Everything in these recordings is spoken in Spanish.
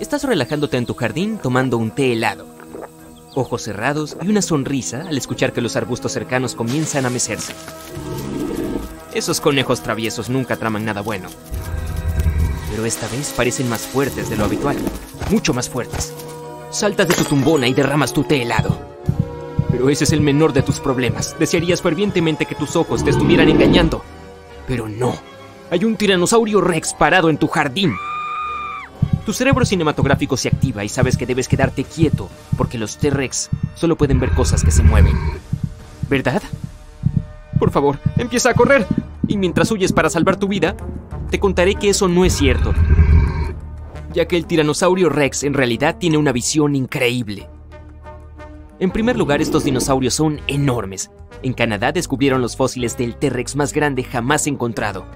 Estás relajándote en tu jardín tomando un té helado. Ojos cerrados y una sonrisa al escuchar que los arbustos cercanos comienzan a mecerse. Esos conejos traviesos nunca traman nada bueno. Pero esta vez parecen más fuertes de lo habitual. Mucho más fuertes. Saltas de tu tumbona y derramas tu té helado. Pero ese es el menor de tus problemas. Desearías fervientemente que tus ojos te estuvieran engañando. Pero no. Hay un tiranosaurio rex parado en tu jardín. Tu cerebro cinematográfico se activa y sabes que debes quedarte quieto, porque los T-Rex solo pueden ver cosas que se mueven. ¿Verdad? Por favor, empieza a correr. Y mientras huyes para salvar tu vida, te contaré que eso no es cierto. Ya que el tiranosaurio Rex en realidad tiene una visión increíble. En primer lugar, estos dinosaurios son enormes. En Canadá descubrieron los fósiles del T-Rex más grande jamás encontrado.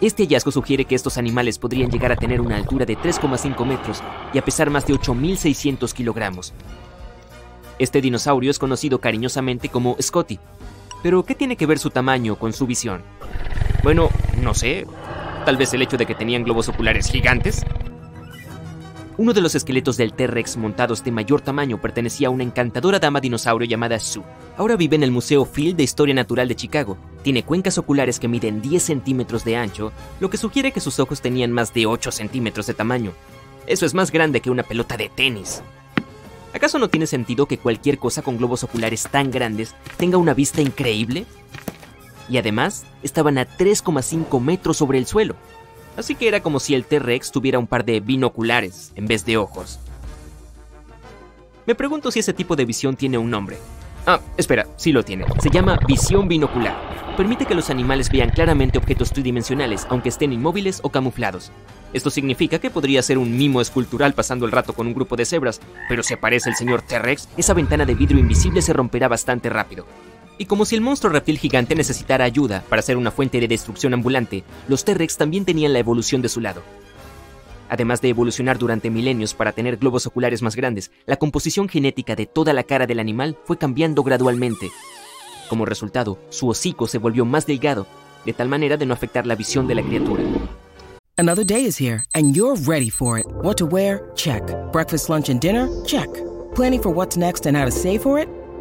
Este hallazgo sugiere que estos animales podrían llegar a tener una altura de 3,5 metros y a pesar más de 8.600 kilogramos. Este dinosaurio es conocido cariñosamente como Scotty. Pero, ¿qué tiene que ver su tamaño con su visión? Bueno, no sé. Tal vez el hecho de que tenían globos oculares gigantes. Uno de los esqueletos del T-Rex montados de mayor tamaño pertenecía a una encantadora dama dinosaurio llamada Sue. Ahora vive en el Museo Field de Historia Natural de Chicago. Tiene cuencas oculares que miden 10 centímetros de ancho, lo que sugiere que sus ojos tenían más de 8 centímetros de tamaño. Eso es más grande que una pelota de tenis. ¿Acaso no tiene sentido que cualquier cosa con globos oculares tan grandes tenga una vista increíble? Y además, estaban a 3,5 metros sobre el suelo. Así que era como si el T-Rex tuviera un par de binoculares en vez de ojos. Me pregunto si ese tipo de visión tiene un nombre. Ah, espera, sí lo tiene. Se llama visión binocular. Permite que los animales vean claramente objetos tridimensionales, aunque estén inmóviles o camuflados. Esto significa que podría ser un mimo escultural pasando el rato con un grupo de cebras, pero si aparece el señor T-Rex, esa ventana de vidrio invisible se romperá bastante rápido. Y como si el monstruo reptil gigante necesitara ayuda para ser una fuente de destrucción ambulante, los T-Rex también tenían la evolución de su lado. Además de evolucionar durante milenios para tener globos oculares más grandes, la composición genética de toda la cara del animal fue cambiando gradualmente. Como resultado, su hocico se volvió más delgado, de tal manera de no afectar la visión de la criatura. Another day is here, and you're ready for it. What to wear? Check. Breakfast, lunch, and dinner? Check. Planning for what's next and how to save for it?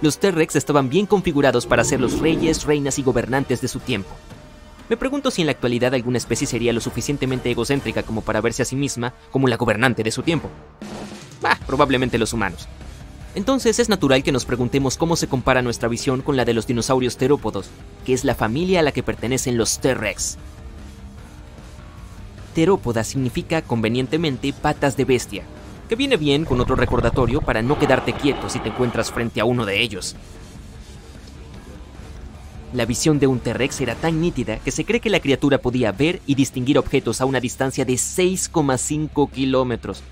los T-Rex estaban bien configurados para ser los reyes, reinas y gobernantes de su tiempo. Me pregunto si en la actualidad alguna especie sería lo suficientemente egocéntrica como para verse a sí misma como la gobernante de su tiempo. Bah, probablemente los humanos. Entonces es natural que nos preguntemos cómo se compara nuestra visión con la de los dinosaurios terópodos, que es la familia a la que pertenecen los T-Rex. Terópoda significa convenientemente patas de bestia, que viene bien con otro recordatorio para no quedarte quieto si te encuentras frente a uno de ellos. La visión de un T-Rex era tan nítida que se cree que la criatura podía ver y distinguir objetos a una distancia de 6,5 kilómetros.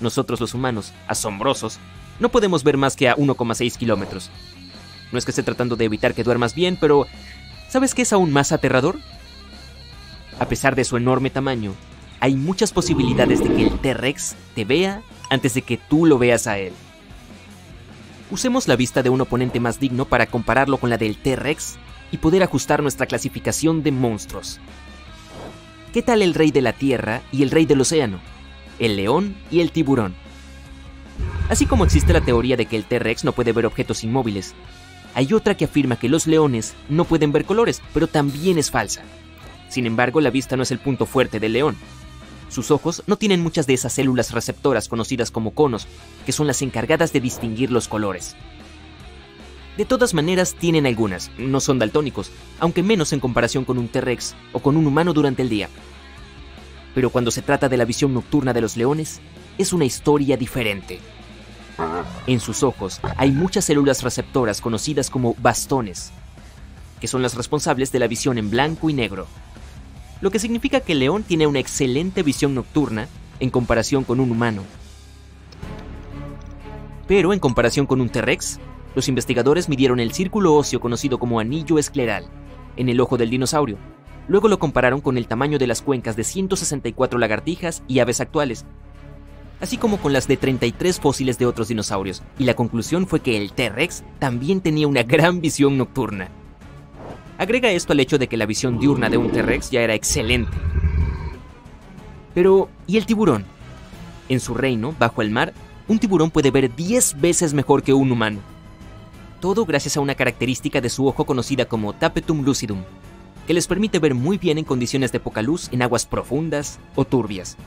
Nosotros los humanos, asombrosos, no podemos ver más que a 1,6 kilómetros. No es que esté tratando de evitar que duermas bien, pero ¿sabes qué es aún más aterrador? A pesar de su enorme tamaño, hay muchas posibilidades de que el T-Rex te vea antes de que tú lo veas a él. Usemos la vista de un oponente más digno para compararlo con la del T-Rex y poder ajustar nuestra clasificación de monstruos. ¿Qué tal el rey de la tierra y el rey del océano? El león y el tiburón. Así como existe la teoría de que el T-Rex no puede ver objetos inmóviles, hay otra que afirma que los leones no pueden ver colores, pero también es falsa. Sin embargo, la vista no es el punto fuerte del león. Sus ojos no tienen muchas de esas células receptoras conocidas como conos, que son las encargadas de distinguir los colores. De todas maneras, tienen algunas, no son daltónicos, aunque menos en comparación con un T-Rex o con un humano durante el día. Pero cuando se trata de la visión nocturna de los leones, es una historia diferente. En sus ojos hay muchas células receptoras conocidas como bastones, que son las responsables de la visión en blanco y negro, lo que significa que el león tiene una excelente visión nocturna en comparación con un humano. Pero en comparación con un T-Rex, los investigadores midieron el círculo óseo conocido como anillo escleral en el ojo del dinosaurio. Luego lo compararon con el tamaño de las cuencas de 164 lagartijas y aves actuales, así como con las de 33 fósiles de otros dinosaurios, y la conclusión fue que el T-Rex también tenía una gran visión nocturna. Agrega esto al hecho de que la visión diurna de un T-Rex ya era excelente. Pero, ¿y el tiburón? En su reino, bajo el mar, un tiburón puede ver 10 veces mejor que un humano todo gracias a una característica de su ojo conocida como tapetum lucidum, que les permite ver muy bien en condiciones de poca luz en aguas profundas o turbias.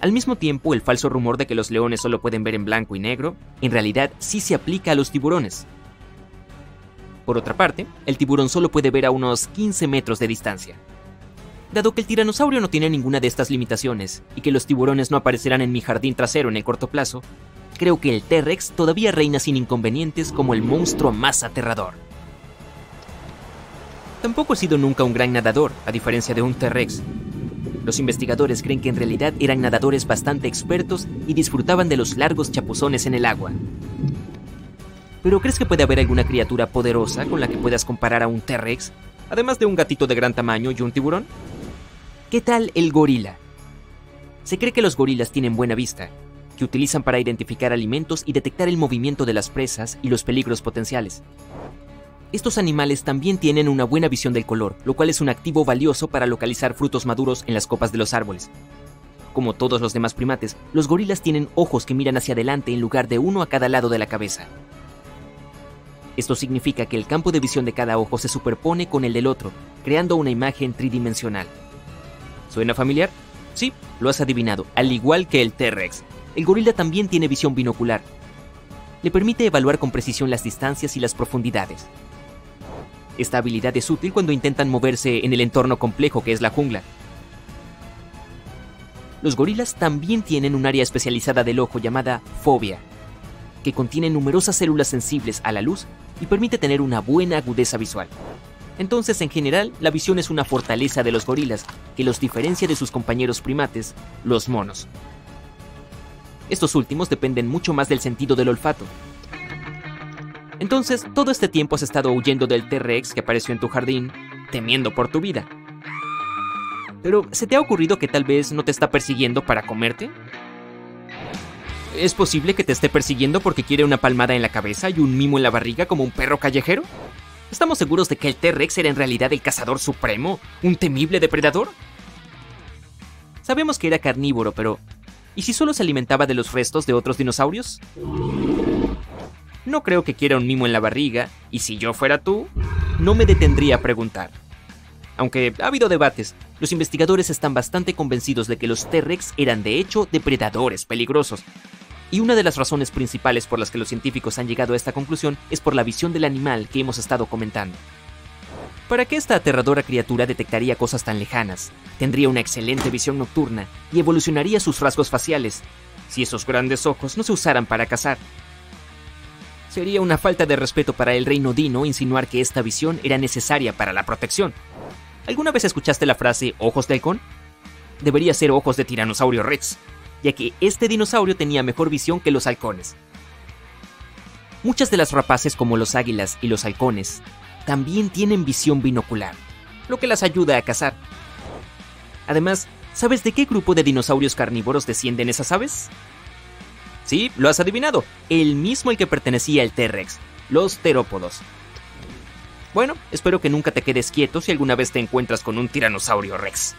Al mismo tiempo, el falso rumor de que los leones solo pueden ver en blanco y negro, en realidad sí se aplica a los tiburones. Por otra parte, el tiburón solo puede ver a unos 15 metros de distancia. Dado que el tiranosaurio no tiene ninguna de estas limitaciones y que los tiburones no aparecerán en mi jardín trasero en el corto plazo, creo que el T-Rex todavía reina sin inconvenientes como el monstruo más aterrador. Tampoco he sido nunca un gran nadador, a diferencia de un T-Rex. Los investigadores creen que en realidad eran nadadores bastante expertos y disfrutaban de los largos chapuzones en el agua. ¿Pero crees que puede haber alguna criatura poderosa con la que puedas comparar a un T-Rex, además de un gatito de gran tamaño y un tiburón? ¿Qué tal el gorila? Se cree que los gorilas tienen buena vista, que utilizan para identificar alimentos y detectar el movimiento de las presas y los peligros potenciales. Estos animales también tienen una buena visión del color, lo cual es un activo valioso para localizar frutos maduros en las copas de los árboles. Como todos los demás primates, los gorilas tienen ojos que miran hacia adelante en lugar de uno a cada lado de la cabeza. Esto significa que el campo de visión de cada ojo se superpone con el del otro, creando una imagen tridimensional. ¿Suena familiar? Sí, lo has adivinado, al igual que el T-Rex, el gorila también tiene visión binocular. Le permite evaluar con precisión las distancias y las profundidades. Esta habilidad es útil cuando intentan moverse en el entorno complejo que es la jungla. Los gorilas también tienen un área especializada del ojo llamada fobia, que contiene numerosas células sensibles a la luz y permite tener una buena agudeza visual. Entonces, en general, la visión es una fortaleza de los gorilas que los diferencia de sus compañeros primates, los monos. Estos últimos dependen mucho más del sentido del olfato. Entonces, todo este tiempo has estado huyendo del T-Rex que apareció en tu jardín, temiendo por tu vida. Pero, ¿se te ha ocurrido que tal vez no te está persiguiendo para comerte? ¿Es posible que te esté persiguiendo porque quiere una palmada en la cabeza y un mimo en la barriga como un perro callejero? ¿Estamos seguros de que el T-Rex era en realidad el cazador supremo, un temible depredador? Sabemos que era carnívoro, pero ¿Y si solo se alimentaba de los restos de otros dinosaurios? No creo que quiera un mimo en la barriga, y si yo fuera tú, no me detendría a preguntar. Aunque ha habido debates, los investigadores están bastante convencidos de que los T-Rex eran de hecho depredadores peligrosos. Y una de las razones principales por las que los científicos han llegado a esta conclusión es por la visión del animal que hemos estado comentando. ¿Para qué esta aterradora criatura detectaría cosas tan lejanas? Tendría una excelente visión nocturna y evolucionaría sus rasgos faciales, si esos grandes ojos no se usaran para cazar. Sería una falta de respeto para el reino Dino insinuar que esta visión era necesaria para la protección. ¿Alguna vez escuchaste la frase ojos de halcón? Debería ser ojos de tiranosaurio Rex, ya que este dinosaurio tenía mejor visión que los halcones. Muchas de las rapaces como los águilas y los halcones también tienen visión binocular, lo que las ayuda a cazar. Además, ¿sabes de qué grupo de dinosaurios carnívoros descienden esas aves? Sí, lo has adivinado, el mismo al que pertenecía el T-Rex, los terópodos. Bueno, espero que nunca te quedes quieto si alguna vez te encuentras con un tiranosaurio Rex.